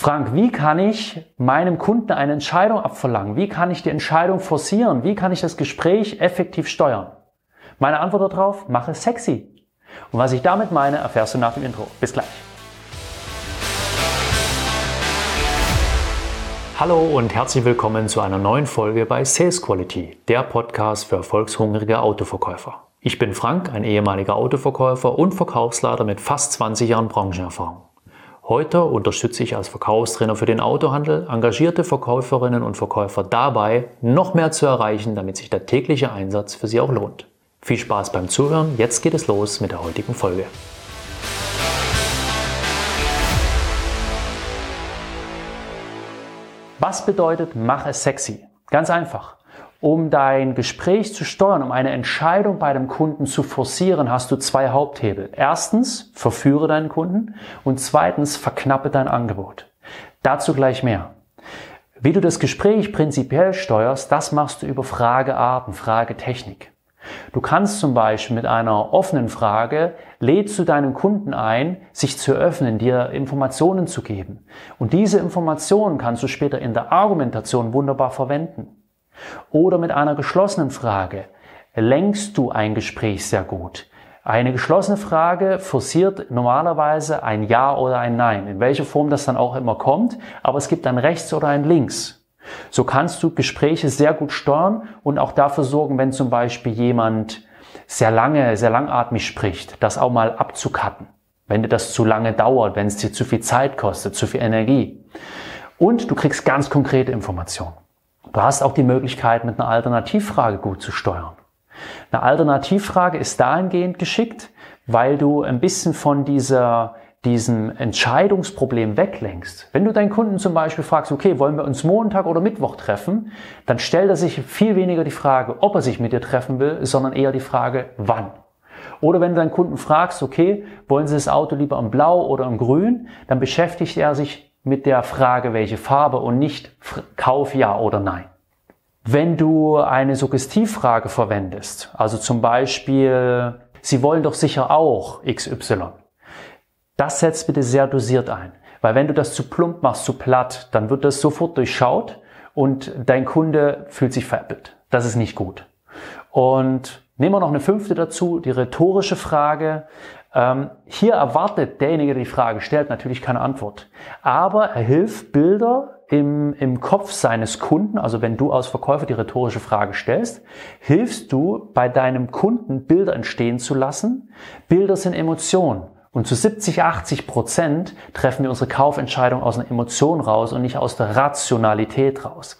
Frank, wie kann ich meinem Kunden eine Entscheidung abverlangen? Wie kann ich die Entscheidung forcieren? Wie kann ich das Gespräch effektiv steuern? Meine Antwort darauf, mache sexy. Und was ich damit meine, erfährst du nach dem Intro. Bis gleich. Hallo und herzlich willkommen zu einer neuen Folge bei Sales Quality, der Podcast für erfolgshungrige Autoverkäufer. Ich bin Frank, ein ehemaliger Autoverkäufer und Verkaufsleiter mit fast 20 Jahren Branchenerfahrung. Heute unterstütze ich als Verkaufstrainer für den Autohandel engagierte Verkäuferinnen und Verkäufer dabei, noch mehr zu erreichen, damit sich der tägliche Einsatz für sie auch lohnt. Viel Spaß beim Zuhören, jetzt geht es los mit der heutigen Folge. Was bedeutet, mach es sexy? Ganz einfach. Um dein Gespräch zu steuern, um eine Entscheidung bei dem Kunden zu forcieren, hast du zwei Haupthebel. Erstens, verführe deinen Kunden und zweitens, verknappe dein Angebot. Dazu gleich mehr. Wie du das Gespräch prinzipiell steuerst, das machst du über Fragearten, Fragetechnik. Du kannst zum Beispiel mit einer offenen Frage lädst du deinen Kunden ein, sich zu öffnen, dir Informationen zu geben. Und diese Informationen kannst du später in der Argumentation wunderbar verwenden. Oder mit einer geschlossenen Frage lenkst du ein Gespräch sehr gut. Eine geschlossene Frage forciert normalerweise ein Ja oder ein Nein, in welcher Form das dann auch immer kommt, aber es gibt ein Rechts oder ein Links. So kannst du Gespräche sehr gut steuern und auch dafür sorgen, wenn zum Beispiel jemand sehr lange, sehr langatmig spricht, das auch mal abzukatten. Wenn dir das zu lange dauert, wenn es dir zu viel Zeit kostet, zu viel Energie. Und du kriegst ganz konkrete Informationen. Du hast auch die Möglichkeit, mit einer Alternativfrage gut zu steuern. Eine Alternativfrage ist dahingehend geschickt, weil du ein bisschen von dieser, diesem Entscheidungsproblem weglenkst. Wenn du deinen Kunden zum Beispiel fragst, okay, wollen wir uns Montag oder Mittwoch treffen, dann stellt er sich viel weniger die Frage, ob er sich mit dir treffen will, sondern eher die Frage, wann. Oder wenn du deinen Kunden fragst, okay, wollen Sie das Auto lieber im Blau oder im Grün, dann beschäftigt er sich mit der Frage, welche Farbe und nicht Kauf ja oder nein. Wenn du eine Suggestivfrage verwendest, also zum Beispiel, Sie wollen doch sicher auch XY, das setzt bitte sehr dosiert ein. Weil wenn du das zu plump machst, zu platt, dann wird das sofort durchschaut und dein Kunde fühlt sich veräppelt. Das ist nicht gut. Und nehmen wir noch eine fünfte dazu, die rhetorische Frage. Ähm, hier erwartet derjenige, der die Frage stellt, natürlich keine Antwort. Aber er hilft Bilder im, im Kopf seines Kunden, also wenn du als Verkäufer die rhetorische Frage stellst, hilfst du bei deinem Kunden Bilder entstehen zu lassen. Bilder sind Emotionen. Und zu 70, 80 Prozent treffen wir unsere Kaufentscheidung aus einer Emotion raus und nicht aus der Rationalität raus.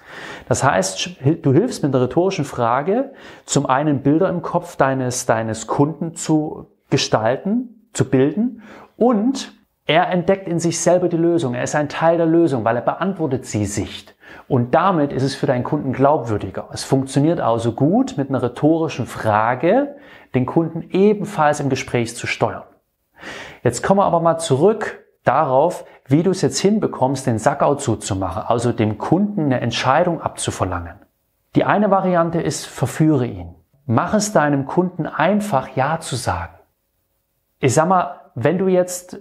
Das heißt, du hilfst mit der rhetorischen Frage, zum einen Bilder im Kopf deines, deines Kunden zu gestalten, zu bilden und er entdeckt in sich selber die Lösung. Er ist ein Teil der Lösung, weil er beantwortet sie sich. Und damit ist es für deinen Kunden glaubwürdiger. Es funktioniert also gut, mit einer rhetorischen Frage den Kunden ebenfalls im Gespräch zu steuern. Jetzt kommen wir aber mal zurück darauf, wie du es jetzt hinbekommst, den Sackau zuzumachen, also dem Kunden eine Entscheidung abzuverlangen. Die eine Variante ist, verführe ihn. Mach es deinem Kunden einfach, Ja zu sagen. Ich sag mal, wenn du jetzt,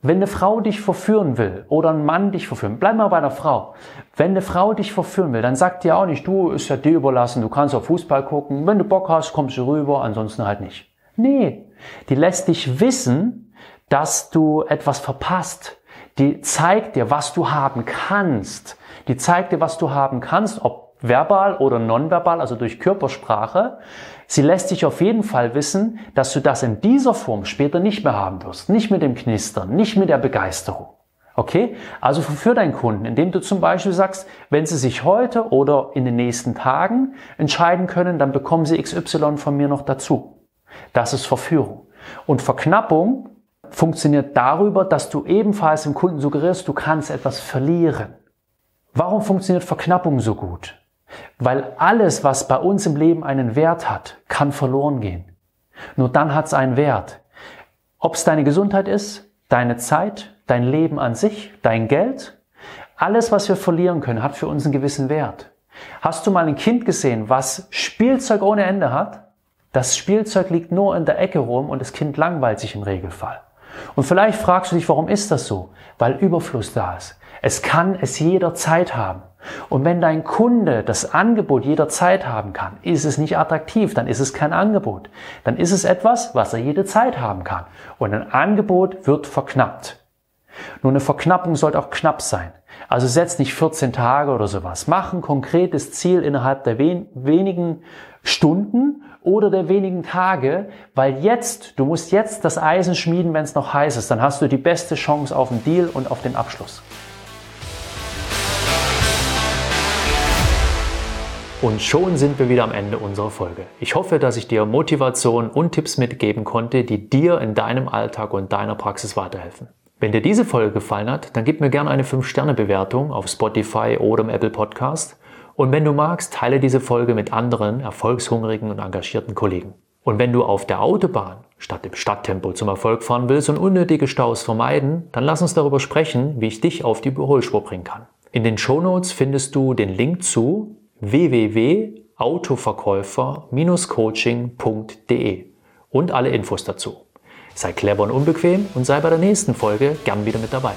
wenn eine Frau dich verführen will oder ein Mann dich verführen, bleib mal bei einer Frau. Wenn eine Frau dich verführen will, dann sagt dir auch nicht, du, ist ja dir überlassen, du kannst auf Fußball gucken, wenn du Bock hast, kommst du rüber, ansonsten halt nicht. Nee, die lässt dich wissen, dass du etwas verpasst. Die zeigt dir, was du haben kannst. Die zeigt dir, was du haben kannst, ob verbal oder nonverbal, also durch Körpersprache. Sie lässt dich auf jeden Fall wissen, dass du das in dieser Form später nicht mehr haben wirst. Nicht mit dem Knistern, nicht mit der Begeisterung. Okay? Also verführ deinen Kunden, indem du zum Beispiel sagst, wenn sie sich heute oder in den nächsten Tagen entscheiden können, dann bekommen sie XY von mir noch dazu. Das ist Verführung. Und Verknappung funktioniert darüber, dass du ebenfalls dem Kunden suggerierst, du kannst etwas verlieren. Warum funktioniert Verknappung so gut? Weil alles, was bei uns im Leben einen Wert hat, kann verloren gehen. Nur dann hat es einen Wert. Ob es deine Gesundheit ist, deine Zeit, dein Leben an sich, dein Geld, alles, was wir verlieren können, hat für uns einen gewissen Wert. Hast du mal ein Kind gesehen, was Spielzeug ohne Ende hat? Das Spielzeug liegt nur in der Ecke rum und das Kind langweilt sich im Regelfall. Und vielleicht fragst du dich, warum ist das so? Weil Überfluss da ist. Es kann es jederzeit haben. Und wenn dein Kunde das Angebot jederzeit haben kann, ist es nicht attraktiv, dann ist es kein Angebot. Dann ist es etwas, was er jede Zeit haben kann. Und ein Angebot wird verknappt. Nur eine Verknappung sollte auch knapp sein. Also setz nicht 14 Tage oder sowas. Mach ein konkretes Ziel innerhalb der wen wenigen Stunden oder der wenigen Tage, weil jetzt, du musst jetzt das Eisen schmieden, wenn es noch heiß ist. Dann hast du die beste Chance auf den Deal und auf den Abschluss. Und schon sind wir wieder am Ende unserer Folge. Ich hoffe, dass ich dir Motivation und Tipps mitgeben konnte, die dir in deinem Alltag und deiner Praxis weiterhelfen. Wenn dir diese Folge gefallen hat, dann gib mir gerne eine 5-Sterne-Bewertung auf Spotify oder im Apple Podcast. Und wenn du magst, teile diese Folge mit anderen erfolgshungrigen und engagierten Kollegen. Und wenn du auf der Autobahn statt im Stadttempo zum Erfolg fahren willst und unnötige Staus vermeiden, dann lass uns darüber sprechen, wie ich dich auf die Überholspur bringen kann. In den Shownotes findest du den Link zu www.autoverkäufer-coaching.de und alle Infos dazu. Sei clever und unbequem und sei bei der nächsten Folge gern wieder mit dabei.